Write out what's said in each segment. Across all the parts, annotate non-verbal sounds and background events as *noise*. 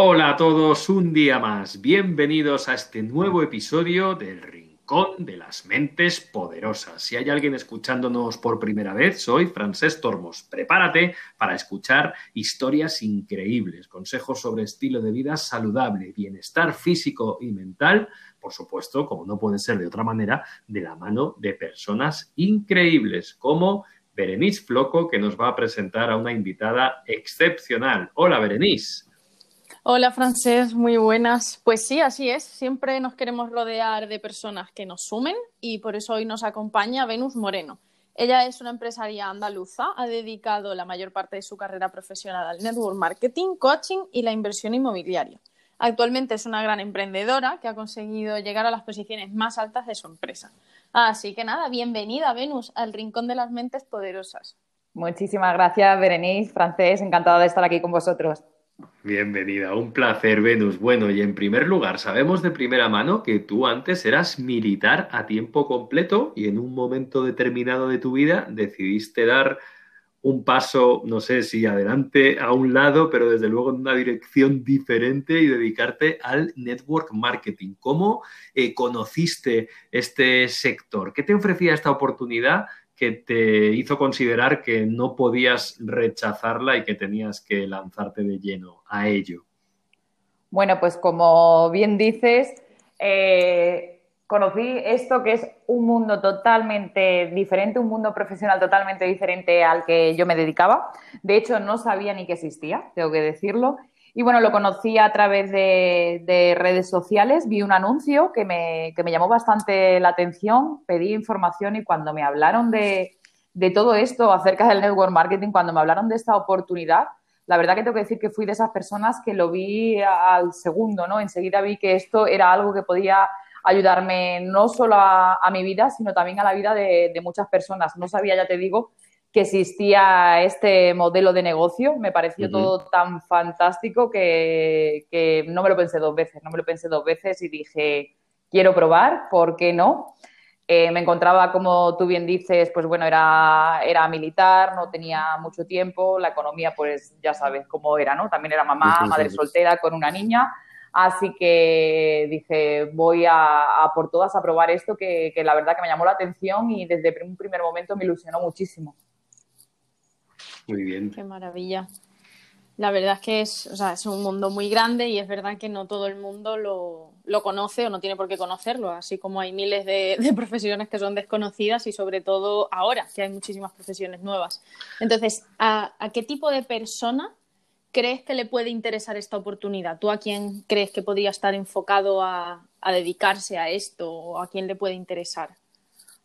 Hola a todos, un día más. Bienvenidos a este nuevo episodio del Rincón de las Mentes Poderosas. Si hay alguien escuchándonos por primera vez, soy Francés Tormos. Prepárate para escuchar historias increíbles, consejos sobre estilo de vida saludable, bienestar físico y mental, por supuesto, como no puede ser de otra manera, de la mano de personas increíbles como Berenice Floco, que nos va a presentar a una invitada excepcional. Hola, Berenice. Hola, Francés, muy buenas. Pues sí, así es. Siempre nos queremos rodear de personas que nos sumen y por eso hoy nos acompaña Venus Moreno. Ella es una empresaria andaluza, ha dedicado la mayor parte de su carrera profesional al network marketing, coaching y la inversión inmobiliaria. Actualmente es una gran emprendedora que ha conseguido llegar a las posiciones más altas de su empresa. Así que nada, bienvenida Venus al Rincón de las Mentes Poderosas. Muchísimas gracias, Berenice, Francés, encantada de estar aquí con vosotros. Bienvenida, un placer, Venus. Bueno, y en primer lugar, sabemos de primera mano que tú antes eras militar a tiempo completo y en un momento determinado de tu vida decidiste dar un paso, no sé si adelante, a un lado, pero desde luego en una dirección diferente y dedicarte al network marketing. ¿Cómo eh, conociste este sector? ¿Qué te ofrecía esta oportunidad que te hizo considerar que no podías rechazarla y que tenías que lanzarte de lleno a ello? Bueno, pues como bien dices, eh, conocí esto que es un mundo totalmente diferente, un mundo profesional totalmente diferente al que yo me dedicaba. De hecho, no sabía ni que existía, tengo que decirlo. Y bueno, lo conocí a través de, redes sociales, vi un anuncio que me, llamó bastante la atención, pedí información y cuando me hablaron de, todo esto acerca del network marketing, cuando me hablaron de esta oportunidad, la verdad que tengo que decir que fui de esas personas que lo vi al segundo, ¿no? Enseguida vi que esto era algo que podía ayudarme no solo a, mi vida, sino también a la vida de, de, muchas personas. No sabía, ya te digo, que existía este modelo de negocio. Me pareció todo tan fantástico que, no me lo pensé dos veces, no me lo pensé dos veces y dije, quiero probar, ¿por qué no? Eh, me encontraba, como tú bien dices, pues bueno, era, era militar, no tenía mucho tiempo, la economía, pues ya sabes cómo era, ¿no? También era mamá, madre soltera con una niña. Así que dije, voy a, por todas a probar esto que, que, la verdad que me llamó la atención y desde un primer momento me ilusionó muchísimo. Muy bien. Qué maravilla. La verdad es que es, o sea, es un mundo muy grande y es verdad que no todo el mundo lo, lo conoce o no tiene por qué conocerlo, así como hay miles de, profesiones que son desconocidas y sobre todo ahora que hay muchísimas profesiones nuevas. Entonces, ¿a, a qué tipo de persona crees que le puede interesar esta oportunidad? ¿Tú a quién crees que podría estar enfocado a, a dedicarse a esto o a quién le puede interesar?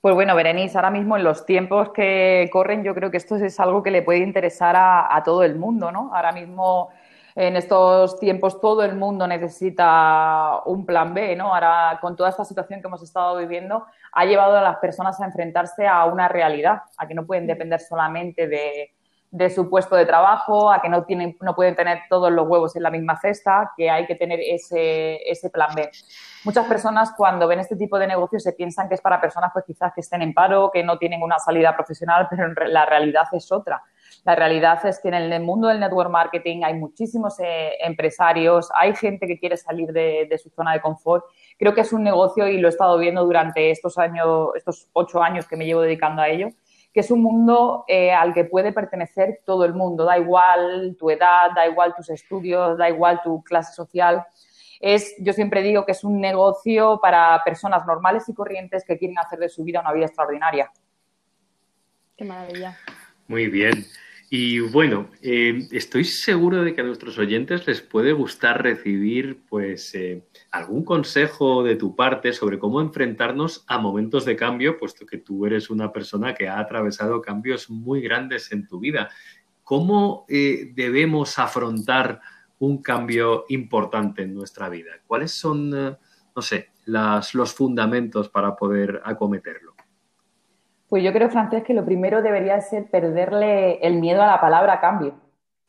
Pues bueno, Berenice, ahora mismo en los tiempos que corren, yo creo que esto es algo que le puede interesar a, todo el mundo, ¿no? Ahora mismo, en estos tiempos, todo el mundo necesita un plan B, ¿no? Ahora, con toda esta situación que hemos estado viviendo, ha llevado a las personas a enfrentarse a una realidad, a que no pueden depender solamente de, de su puesto de trabajo, a que no, tienen, no pueden tener todos los huevos en la misma cesta, que hay que tener ese, ese plan B. Muchas personas cuando ven este tipo de negocios se piensan que es para personas pues quizás que estén en paro, que no tienen una salida profesional, pero la realidad es otra. La realidad es que en el mundo del network marketing hay muchísimos eh, empresarios, hay gente que quiere salir de, de, su zona de confort. Creo que es un negocio y lo he estado viendo durante estos años, estos ocho años que me llevo dedicando a ello, que es un mundo eh, al que puede pertenecer todo el mundo, da igual tu edad, da igual tus estudios, da igual tu clase social. Es, yo siempre digo que es un negocio para personas normales y corrientes que quieren hacer de su vida una vida extraordinaria. Qué maravilla. Muy bien. Y bueno, eh, estoy seguro de que a nuestros oyentes les puede gustar recibir pues eh, algún consejo de tu parte sobre cómo enfrentarnos a momentos de cambio, puesto que tú eres una persona que ha atravesado cambios muy grandes en tu vida. ¿Cómo eh, debemos afrontar un cambio importante en nuestra vida? ¿Cuáles son, no sé, las, los fundamentos para poder acometerlo? Pues yo creo, Francés, que lo primero debería ser perderle el miedo a la palabra cambio,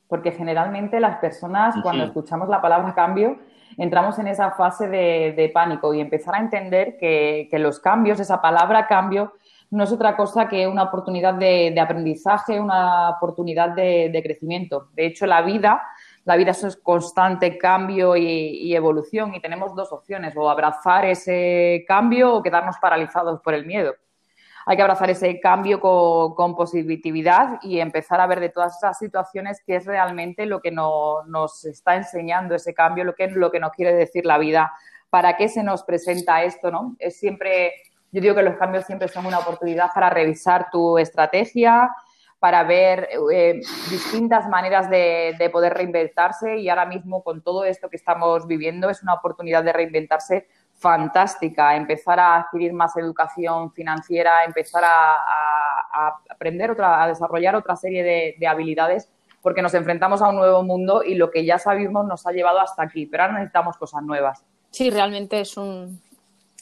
porque generalmente las personas cuando escuchamos la palabra cambio entramos en esa fase de, pánico y empezar a entender que, los cambios, esa palabra cambio, no es otra cosa que una oportunidad de, aprendizaje, una oportunidad de, crecimiento. De hecho, la vida La vida es constante cambio y, evolución y tenemos dos opciones, o abrazar ese cambio o quedarnos paralizados por el miedo. Hay que abrazar ese cambio con, positividad y empezar a ver de todas esas situaciones qué es realmente lo que nos está enseñando ese cambio, lo que lo que nos quiere decir la vida, para qué se nos presenta esto, ¿no? Es siempre, yo digo que los cambios siempre son una oportunidad para revisar tu estrategia, para ver eh, distintas maneras de, poder reinventarse y ahora mismo con todo esto que estamos viviendo es una oportunidad de reinventarse fantástica, empezar a adquirir más educación financiera, empezar a, aprender, otra, a desarrollar otra serie de, habilidades porque nos enfrentamos a un nuevo mundo y lo que ya sabíamos nos ha llevado hasta aquí, pero ahora necesitamos cosas nuevas. Sí, realmente es un,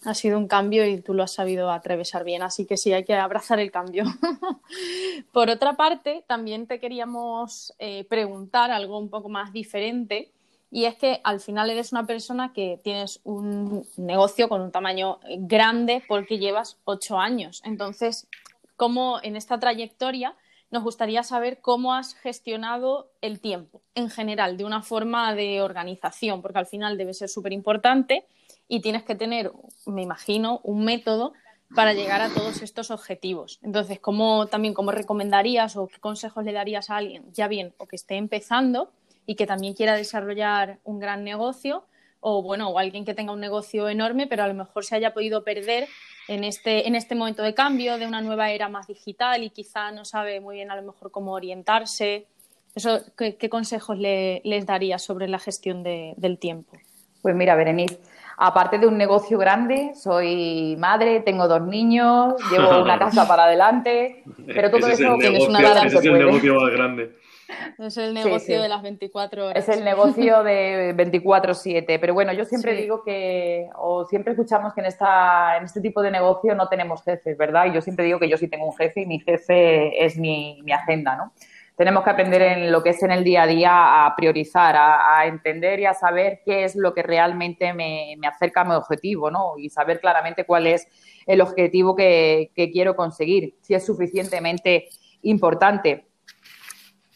ha sido un cambio y tú lo has sabido atravesar bien, así que sí, hay que abrazar el cambio. *laughs* Por otra parte, también te queríamos eh, preguntar algo un poco más diferente y es que al final eres una persona que tienes un negocio con un tamaño grande porque llevas ocho años. Entonces, ¿cómo en esta trayectoria nos gustaría saber cómo has gestionado el tiempo en general, de una forma de organización, porque al final debe ser súper importante y tienes que tener, me imagino, un método para llegar a todos estos objetivos. Entonces, ¿cómo también cómo recomendarías o qué consejos le darías a alguien, ya bien, o que esté empezando y que también quiera desarrollar un gran negocio, o bueno, o alguien que tenga un negocio enorme, pero a lo mejor se haya podido perder en este, en este momento de cambio, de una nueva era más digital y quizá no sabe muy bien a lo mejor cómo orientarse? Eso, ¿qué, consejos le, les darías sobre la gestión del tiempo? Pues mira, Berenice, Aparte de un negocio grande, soy madre, tengo dos niños, llevo una *laughs* casa para adelante, pero todo eso es una ese es el negocio más grande. Es el negocio de las 24 horas. Es el negocio de 24/7. Pero bueno, yo siempre digo que, o siempre escuchamos que en, esta, en este tipo de negocio no tenemos jefes, ¿verdad? Y yo siempre digo que yo sí tengo un jefe y mi jefe es mi, mi agenda, ¿no? tenemos que aprender en lo que es en el día a día a priorizar, a, entender y a saber qué es lo que realmente me, acerca a mi objetivo, ¿no? Y saber claramente cuál es el objetivo que, quiero conseguir, si es suficientemente importante.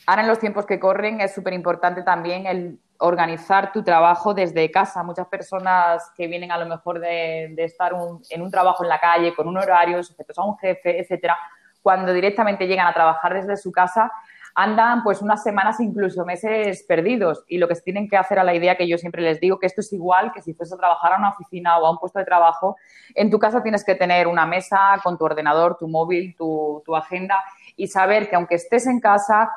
Ahora en los tiempos que corren es súper importante también el organizar tu trabajo desde casa. Muchas personas que vienen a lo mejor de, estar en un trabajo en la calle con un horario, sujetos a un jefe, etcétera, cuando directamente llegan a trabajar desde su casa, andan pues unas semanas, incluso meses perdidos. Y lo que se tienen que hacer a la idea que yo siempre les digo, que esto es igual que si fuese a trabajar a una oficina o a un puesto de trabajo, en tu casa tienes que tener una mesa con tu ordenador, tu móvil, tu, agenda y saber que aunque estés en casa,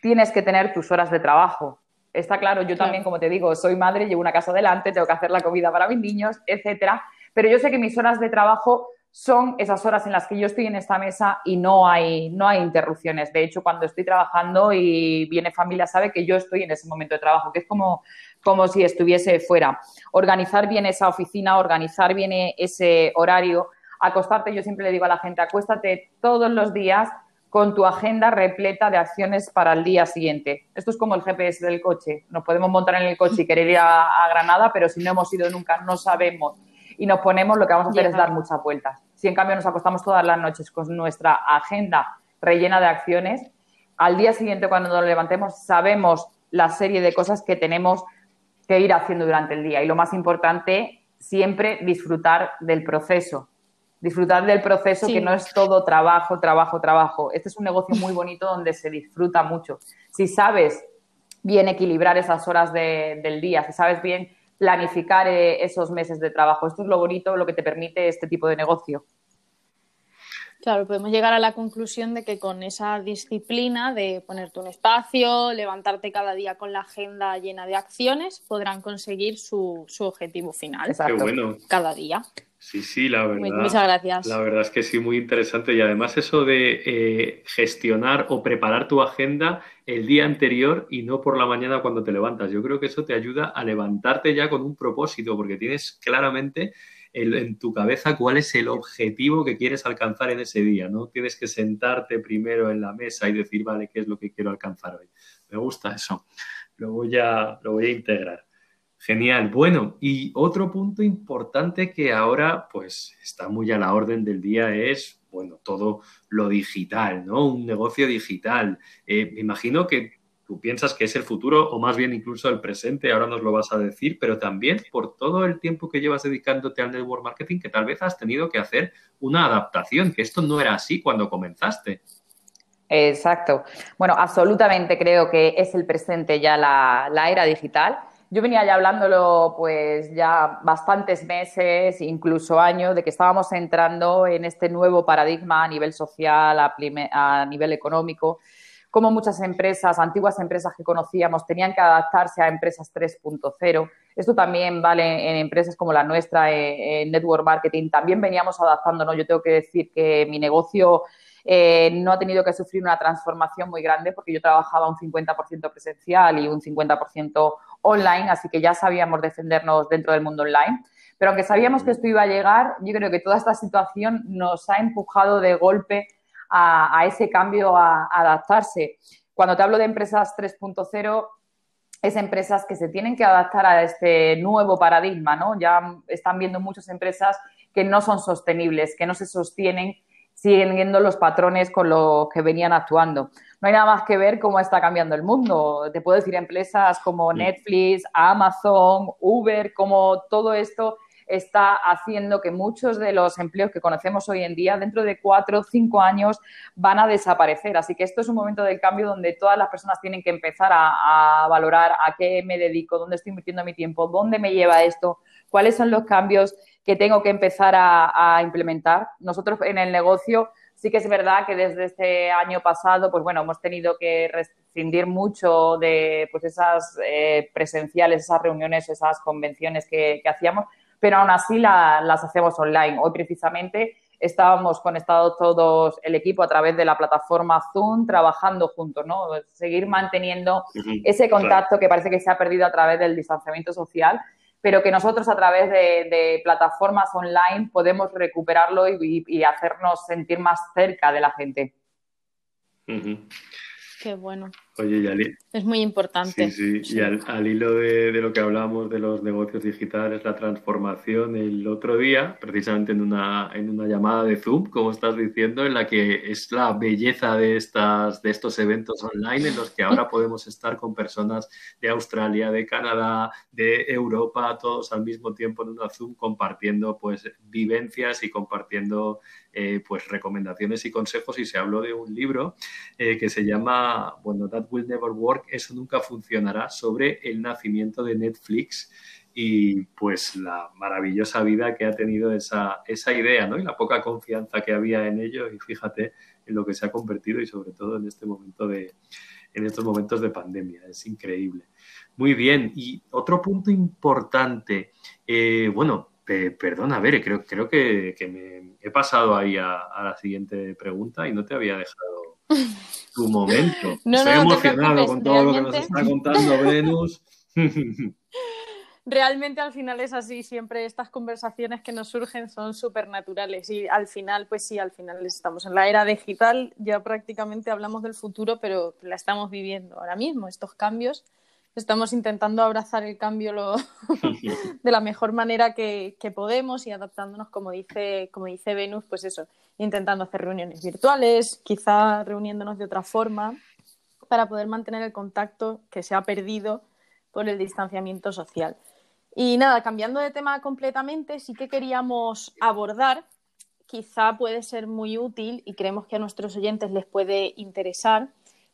tienes que tener tus horas de trabajo. Está claro, yo también, como te digo, soy madre, llevo una casa adelante, tengo que hacer la comida para mis niños, etcétera. Pero yo sé que mis horas de trabajo son esas horas en las que yo estoy en esta mesa y no hay, no hay interrupciones. De hecho, cuando estoy trabajando y viene familia, sabe que yo estoy en ese momento de trabajo, que es como, como si estuviese fuera. Organizar bien esa oficina, organizar bien ese horario, acostarte, yo siempre le digo a la gente, acuéstate todos los días con tu agenda repleta de acciones para el día siguiente. Esto es como el GPS del coche. Nos podemos montar en el coche y querer ir a Granada, pero si no hemos ido nunca, no sabemos y nos ponemos, lo que vamos a hacer es dar muchas vueltas. Si en cambio nos acostamos todas las noches con nuestra agenda rellena de acciones, al día siguiente cuando nos levantemos sabemos la serie de cosas que tenemos que ir haciendo durante el día. Y lo más importante, siempre disfrutar del proceso. Disfrutar del proceso que no es todo trabajo, trabajo, trabajo. Este es un negocio muy bonito donde se disfruta mucho. Si sabes bien equilibrar esas horas del día, si sabes bien planificar eh, esos meses de trabajo. Esto es lo bonito, lo que te permite este tipo de negocio. Claro, podemos llegar a la conclusión de que con esa disciplina de ponerte un espacio, levantarte cada día con la agenda llena de acciones, podrán conseguir su, objetivo final. Exacto. bueno. Cada día. Sí, sí, la verdad. Muchas gracias. La verdad es que sí, muy interesante. Y además eso de eh, gestionar o preparar tu agenda el día anterior y no por la mañana cuando te levantas. Yo creo que eso te ayuda a levantarte ya con un propósito, porque tienes claramente en tu cabeza cuál es el objetivo que quieres alcanzar en ese día, ¿no? Tienes que sentarte primero en la mesa y decir, vale, ¿qué es lo que quiero alcanzar hoy? Me gusta eso. Lo voy a, lo voy a integrar. Genial. Bueno, y otro punto importante que ahora pues está muy a la orden del día es, bueno, todo lo digital, ¿no? Un negocio digital. Eh, me imagino que tú piensas que es el futuro o más bien incluso el presente, ahora nos lo vas a decir, pero también por todo el tiempo que llevas dedicándote al network marketing que tal vez has tenido que hacer una adaptación, que esto no era así cuando comenzaste. Exacto. Bueno, absolutamente creo que es el presente ya la, la era digital. Yo venía ya hablándolo pues ya bastantes meses, incluso años, de que estábamos entrando en este nuevo paradigma a nivel social, a, nivel económico, como muchas empresas, antiguas empresas que conocíamos, tenían que adaptarse a empresas 3.0. Esto también vale en empresas como la nuestra, en Network Marketing. También veníamos adaptándonos. Yo tengo que decir que mi negocio eh, no ha tenido que sufrir una transformación muy grande porque yo trabajaba un 50% presencial y un 50% online, así que ya sabíamos defendernos dentro del mundo online. Pero aunque sabíamos que esto iba a llegar, yo creo que toda esta situación nos ha empujado de golpe a, ese cambio, a, a adaptarse. Cuando te hablo de empresas 3.0, es empresas que se tienen que adaptar a este nuevo paradigma, ¿no? Ya están viendo muchas empresas que no son sostenibles, que no se sostienen siguiendo los patrones con los que venían actuando. No hay nada más que ver cómo está cambiando el mundo. Te puedo decir empresas como Netflix, Amazon, Uber, como todo esto está haciendo que muchos de los empleos que conocemos hoy en día, dentro de cuatro o cinco años, van a desaparecer. Así que esto es un momento del cambio donde todas las personas tienen que empezar a, a valorar a qué me dedico, dónde estoy invirtiendo mi tiempo, dónde me lleva esto, cuáles son los cambios que tengo que empezar a, implementar. Nosotros en el negocio sí que es verdad que desde este año pasado, pues bueno, hemos tenido que rescindir mucho de pues esas eh, presenciales, esas reuniones, esas convenciones que, hacíamos, pero aún así las hacemos online. Hoy precisamente estábamos conectados todos el equipo a través de la plataforma Zoom, trabajando juntos, ¿no? Seguir manteniendo ese contacto que parece que se ha perdido a través del distanciamiento social pero que nosotros a través de, plataformas online podemos recuperarlo y, hacernos sentir más cerca de la gente. Qué bueno. Oye, y al, es muy importante. Sí, sí. Y al, hilo de, lo que hablamos de los negocios digitales, la transformación, el otro día, precisamente en una, en una llamada de Zoom, como estás diciendo, en la que es la belleza de, estas, de estos eventos online en los que ahora *laughs* podemos estar con personas de Australia, de Canadá, de Europa, todos al mismo tiempo en una Zoom compartiendo pues vivencias y compartiendo eh, pues recomendaciones y consejos y se habló de un libro eh, que se llama, bueno, That Will Never Work, eso nunca funcionará, sobre el nacimiento de Netflix y pues la maravillosa vida que ha tenido esa, esa idea, ¿no? Y la poca confianza que había en ello y fíjate en lo que se ha convertido y sobre todo en este momento de, en estos momentos de pandemia. Es increíble. Muy bien. Y otro punto importante, eh, bueno, perdona, a ver, creo, creo que, me he pasado ahí a, la siguiente pregunta y no te había dejado *laughs* tu momento. Estoy emocionado con todo lo que nos está contando Venus. *laughs* Realmente al final es así, siempre estas conversaciones que nos surgen son súper naturales y al final, pues sí, al final estamos en la era digital, ya prácticamente hablamos del futuro, pero la estamos viviendo ahora mismo, estos cambios estamos intentando abrazar el cambio lo, *laughs* de la mejor manera que, podemos y adaptándonos, como dice, como dice Venus, pues eso, intentando hacer reuniones virtuales, quizá reuniéndonos de otra forma, para poder mantener el contacto que se ha perdido por el distanciamiento social. Y nada, cambiando de tema completamente, sí que queríamos abordar, quizá puede ser muy útil y creemos que a nuestros oyentes les puede interesar,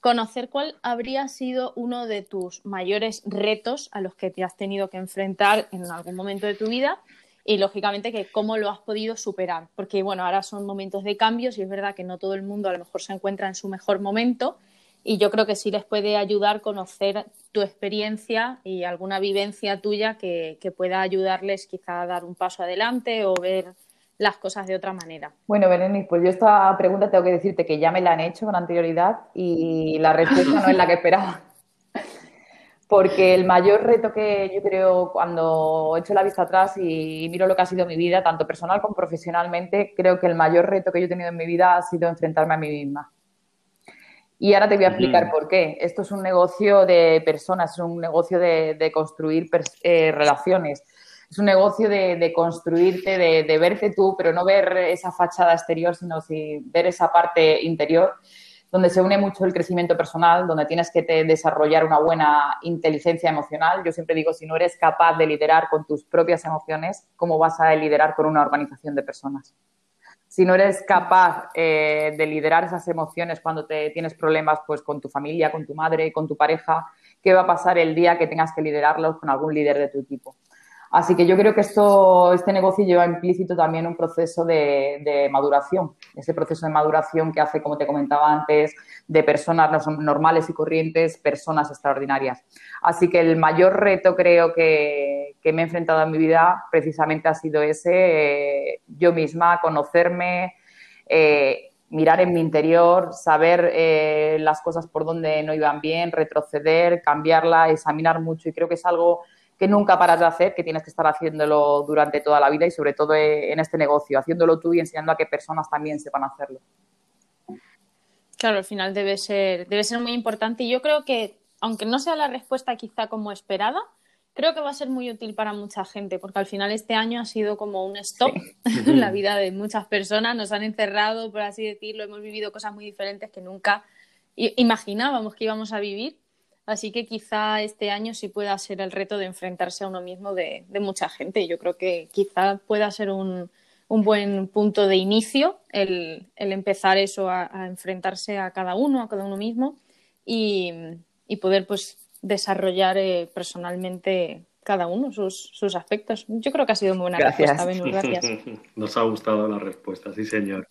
conocer cuál habría sido uno de tus mayores retos a los que te has tenido que enfrentar en algún momento de tu vida y lógicamente que cómo lo has podido superar, porque bueno, ahora son momentos de cambios y es verdad que no todo el mundo a lo mejor se encuentra en su mejor momento y yo creo que sí les puede ayudar conocer tu experiencia y alguna vivencia tuya que, que pueda ayudarles quizá a dar un paso adelante o ver las cosas de otra manera. Bueno, Berenice, pues yo esta pregunta tengo que decirte que ya me la han hecho con anterioridad y la respuesta no es la que esperaba. *laughs* Porque el mayor reto que yo creo cuando echo la vista atrás y miro lo que ha sido mi vida, tanto personal como profesionalmente, creo que el mayor reto que yo he tenido en mi vida ha sido enfrentarme a mí misma. Y ahora te voy a explicar por qué. Esto es un negocio de personas, es un negocio de, construir eh, relaciones es un negocio de, construirte, de, verte tú, pero no ver esa fachada exterior, sino ver esa parte interior. donde se une mucho el crecimiento personal, donde tienes que desarrollar una buena inteligencia emocional. Yo siempre digo, si no eres capaz de liderar con tus propias emociones, ¿cómo vas a liderar con una organización de personas? Si no eres capaz eh, de liderar esas emociones cuando te tienes problemas pues, con tu familia, con tu madre, con tu pareja, ¿qué va a pasar el día que tengas que liderarlos con algún líder de tu equipo? Así que yo creo que esto, este negocio lleva implícito también un proceso de, maduración, ese proceso de maduración que hace, como te comentaba antes, de personas normales y corrientes, personas extraordinarias. Así que el mayor reto creo que, me he enfrentado en mi vida precisamente ha sido ese, eh, yo misma, conocerme, eh, mirar en mi interior, saber eh, las cosas por donde no iban bien, retroceder, cambiarla, examinar mucho y creo que es algo que nunca paras de hacer, que tienes que estar haciéndolo durante toda la vida y sobre todo en este negocio, haciéndolo tú y enseñando a que personas también sepan hacerlo. Claro, al final debe ser, debe ser muy importante y yo creo que, aunque no sea la respuesta quizá como esperada, creo que va a ser muy útil para mucha gente, porque al final este año ha sido como un stop *laughs* en la vida de muchas personas, nos han encerrado, por así decirlo, hemos vivido cosas muy diferentes que nunca imaginábamos que íbamos a vivir Así que quizá este año sí pueda ser el reto de enfrentarse a uno mismo de, mucha gente. Yo creo que quizá pueda ser un, buen punto de inicio el, empezar eso a, enfrentarse a cada uno, a cada uno mismo y, poder pues desarrollar eh, personalmente cada uno sus, sus aspectos. Yo creo que ha sido muy buena respuesta, Gracias. *laughs* Nos ha gustado la respuesta, sí, señor.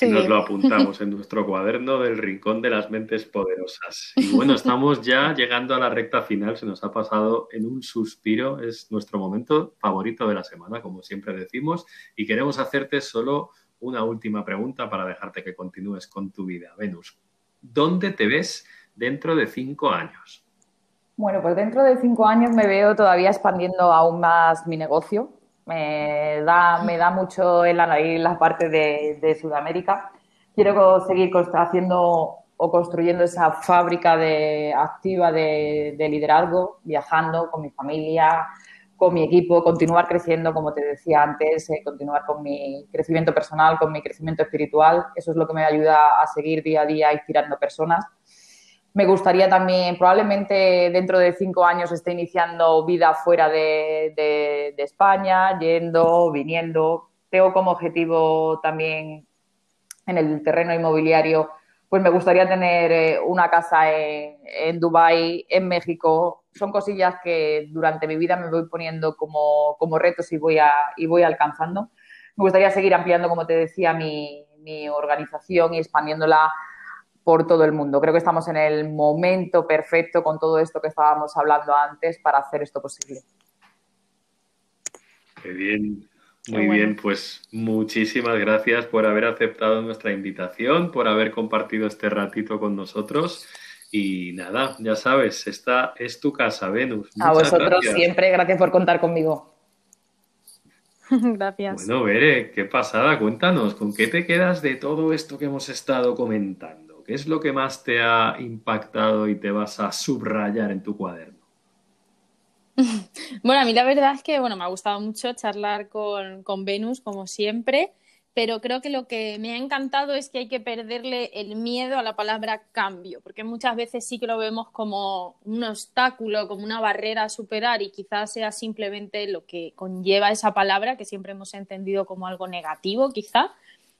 Y nos lo apuntamos en nuestro cuaderno del Rincón de las Mentes Poderosas. Y bueno, estamos ya llegando a la recta final. Se nos ha pasado en un suspiro. Es nuestro momento favorito de la semana, como siempre decimos. Y queremos hacerte solo una última pregunta para dejarte que continúes con tu vida. Venus, ¿dónde te ves dentro de cinco años? Bueno, pues dentro de cinco años me veo todavía expandiendo aún más mi negocio. Me da, me da mucho en la, la parte de, Sudamérica. Quiero seguir haciendo o construyendo esa fábrica de, activa de, liderazgo, viajando con mi familia, con mi equipo, continuar creciendo, como te decía antes, eh, continuar con mi crecimiento personal, con mi crecimiento espiritual. Eso es lo que me ayuda a seguir día a día inspirando personas me gustaría también, probablemente dentro de cinco años esté iniciando vida fuera de, España, yendo, viniendo. Tengo como objetivo también en el terreno inmobiliario, pues me gustaría tener eh, una casa en, en Dubái, en México. Son cosillas que durante mi vida me voy poniendo como, retos y voy, a, y voy alcanzando. Me gustaría seguir ampliando, como te decía, mi, mi organización y expandiéndola por todo el mundo. Creo que estamos en el momento perfecto con todo esto que estábamos hablando antes para hacer esto posible. Qué bien, muy bien, pues muchísimas gracias por haber aceptado nuestra invitación, por haber compartido este ratito con nosotros. Y nada, ya sabes, esta es tu casa, Venus. A vosotros siempre, gracias por contar conmigo. *laughs* gracias. Bueno, Bere, qué pasada, cuéntanos, ¿con qué te quedas de todo esto que hemos estado comentando? ¿Qué es lo que más te ha impactado y te vas a subrayar en tu cuaderno? *laughs* Bueno, a mí la verdad es que bueno, me ha gustado mucho charlar con, con Venus, como siempre, pero creo que lo que me ha encantado es que hay que perderle el miedo a la palabra cambio, porque muchas veces sí que lo vemos como un obstáculo, como una barrera a superar y quizás sea simplemente lo que conlleva esa palabra, que siempre hemos entendido como algo negativo, quizá,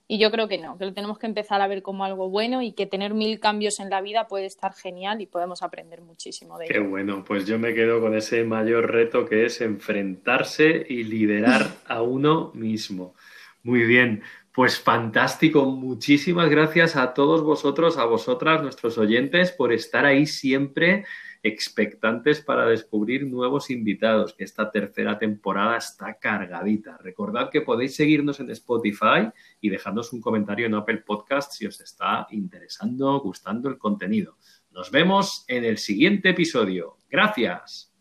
y yo creo que no, que lo tenemos que empezar a ver como algo bueno y que tener mil cambios en la vida puede estar genial y podemos aprender muchísimo de ello. Qué bueno, pues yo me quedo con ese mayor reto que es enfrentarse y liderar *laughs* a uno mismo. Muy bien, pues fantástico. Muchísimas gracias a todos vosotros, a vosotras, nuestros oyentes, por estar ahí siempre expectantes para descubrir nuevos invitados, que esta tercera temporada está cargadita. Recordad que podéis seguirnos en Spotify y dejadnos un comentario en Apple Podcast si os está interesando, gustando el contenido. Nos vemos en el siguiente episodio. Gracias.